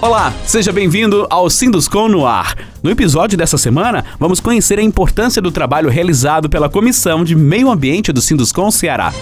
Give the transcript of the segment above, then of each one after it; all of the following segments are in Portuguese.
Olá, seja bem-vindo ao Sinduscom no Ar. No episódio dessa semana, vamos conhecer a importância do trabalho realizado pela Comissão de Meio Ambiente do Sinduscom Ceará.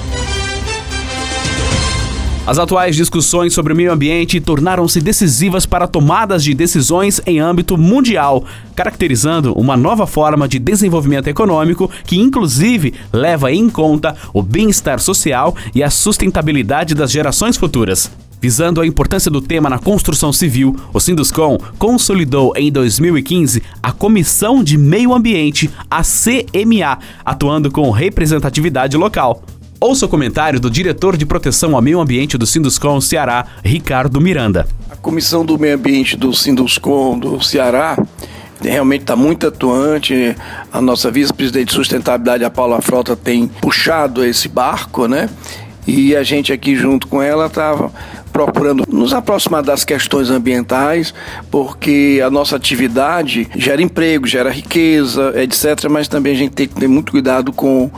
As atuais discussões sobre o meio ambiente tornaram-se decisivas para tomadas de decisões em âmbito mundial, caracterizando uma nova forma de desenvolvimento econômico que, inclusive, leva em conta o bem-estar social e a sustentabilidade das gerações futuras. Visando a importância do tema na construção civil, o Sinduscom consolidou em 2015 a Comissão de Meio Ambiente, a CMA, atuando com representatividade local. Ouça o comentário do diretor de proteção ao meio ambiente do Sinduscom Ceará, Ricardo Miranda. A Comissão do Meio Ambiente do Sinduscom do Ceará realmente está muito atuante. A nossa vice-presidente de sustentabilidade, a Paula Frota, tem puxado esse barco, né? E a gente aqui junto com ela estava procurando nos aproximar das questões ambientais, porque a nossa atividade gera emprego, gera riqueza, etc. Mas também a gente tem que ter muito cuidado com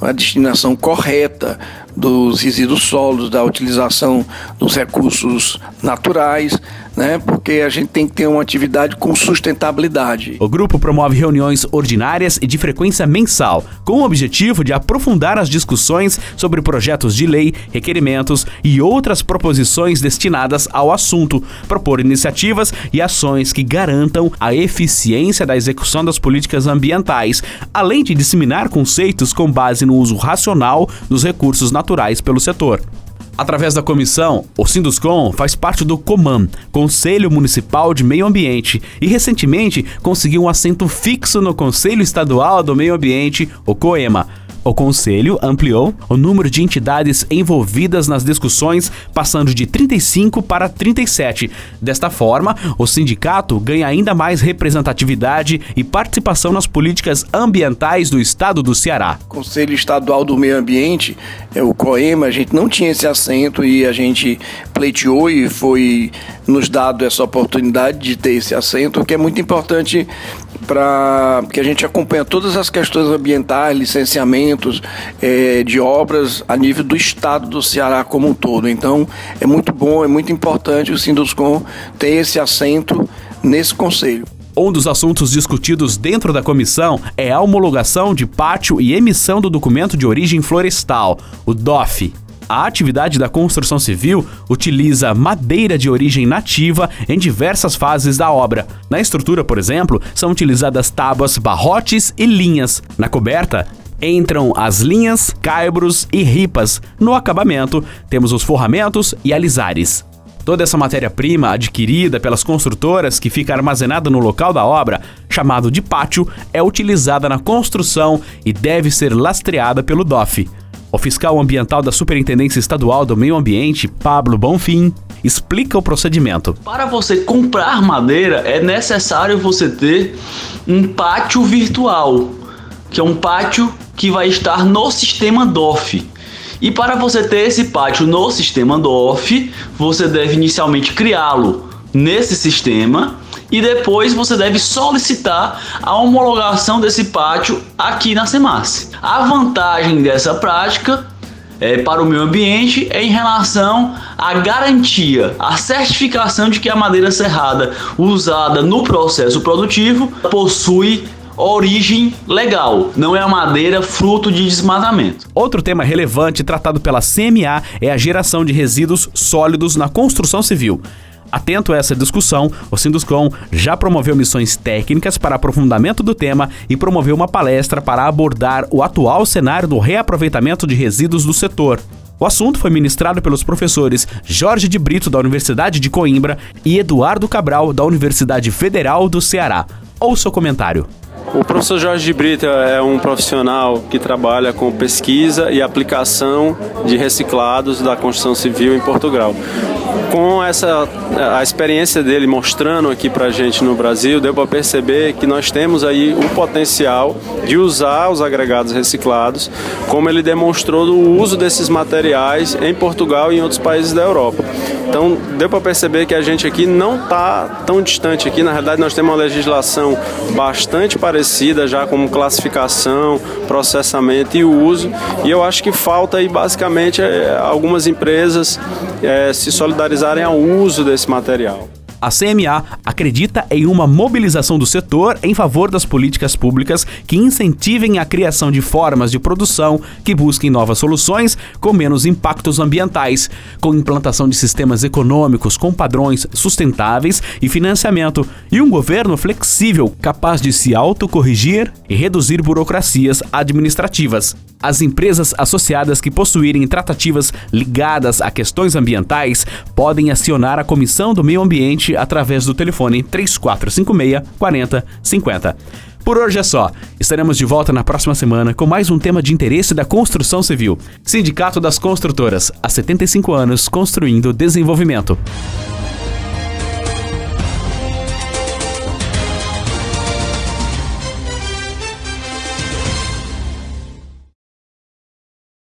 a destinação correta dos resíduos sólidos, da utilização dos recursos naturais, né? Porque a gente tem que ter uma atividade com sustentabilidade. O grupo promove reuniões ordinárias e de frequência mensal, com o objetivo de aprofundar as discussões sobre projetos de lei, requerimentos e outras proposições destinadas ao assunto, propor iniciativas e ações que garantam a eficiência da execução das políticas ambientais, além de disseminar conceitos com base no uso racional dos recursos naturais pelo setor. Através da comissão, o Sinduscom faz parte do COMAN, Conselho Municipal de Meio Ambiente, e recentemente conseguiu um assento fixo no Conselho Estadual do Meio Ambiente, o COEMA. O Conselho ampliou o número de entidades envolvidas nas discussões, passando de 35 para 37. Desta forma, o sindicato ganha ainda mais representatividade e participação nas políticas ambientais do estado do Ceará. Conselho Estadual do Meio Ambiente, é o COEMA, a gente não tinha esse assento e a gente pleiteou e foi nos dado essa oportunidade de ter esse assento, que é muito importante para que a gente acompanhe todas as questões ambientais, licenciamentos é, de obras a nível do estado do Ceará como um todo. Então, é muito bom, é muito importante o Sinduscom ter esse assento nesse conselho. Um dos assuntos discutidos dentro da comissão é a homologação de pátio e emissão do documento de origem florestal, o DOF. A atividade da construção civil utiliza madeira de origem nativa em diversas fases da obra. Na estrutura, por exemplo, são utilizadas tábuas, barrotes e linhas. Na coberta, entram as linhas, caibros e ripas. No acabamento, temos os forramentos e alisares. Toda essa matéria-prima adquirida pelas construtoras que fica armazenada no local da obra, chamado de pátio, é utilizada na construção e deve ser lastreada pelo DOF. O fiscal ambiental da Superintendência Estadual do Meio Ambiente, Pablo Bonfim, explica o procedimento. Para você comprar madeira, é necessário você ter um pátio virtual, que é um pátio que vai estar no sistema DOF. E para você ter esse pátio no sistema DOF, você deve inicialmente criá-lo nesse sistema e depois você deve solicitar a homologação desse pátio aqui na SEMAS. A vantagem dessa prática é, para o meio ambiente é em relação à garantia, à certificação de que a madeira serrada usada no processo produtivo possui origem legal, não é a madeira fruto de desmatamento. Outro tema relevante tratado pela CMA é a geração de resíduos sólidos na construção civil. Atento a essa discussão, o Sinduscom já promoveu missões técnicas para aprofundamento do tema e promoveu uma palestra para abordar o atual cenário do reaproveitamento de resíduos do setor. O assunto foi ministrado pelos professores Jorge de Brito, da Universidade de Coimbra, e Eduardo Cabral, da Universidade Federal do Ceará. Ouça o comentário. O professor Jorge de Brito é um profissional que trabalha com pesquisa e aplicação de reciclados da construção civil em Portugal com essa a experiência dele mostrando aqui para gente no Brasil, deu para perceber que nós temos aí o potencial de usar os agregados reciclados, como ele demonstrou no uso desses materiais em Portugal e em outros países da Europa. Então, deu para perceber que a gente aqui não está tão distante aqui. Na realidade, nós temos uma legislação bastante parecida já como classificação, processamento e uso. E eu acho que falta aí basicamente é, algumas empresas é, se solidarizarem ao uso desse material. A CMA acredita em uma mobilização do setor em favor das políticas públicas que incentivem a criação de formas de produção que busquem novas soluções com menos impactos ambientais, com implantação de sistemas econômicos com padrões sustentáveis e financiamento, e um governo flexível capaz de se autocorrigir e reduzir burocracias administrativas. As empresas associadas que possuírem tratativas ligadas a questões ambientais podem acionar a Comissão do Meio Ambiente através do telefone 3456 4050. Por hoje é só. Estaremos de volta na próxima semana com mais um tema de interesse da construção civil. Sindicato das Construtoras, há 75 anos construindo desenvolvimento.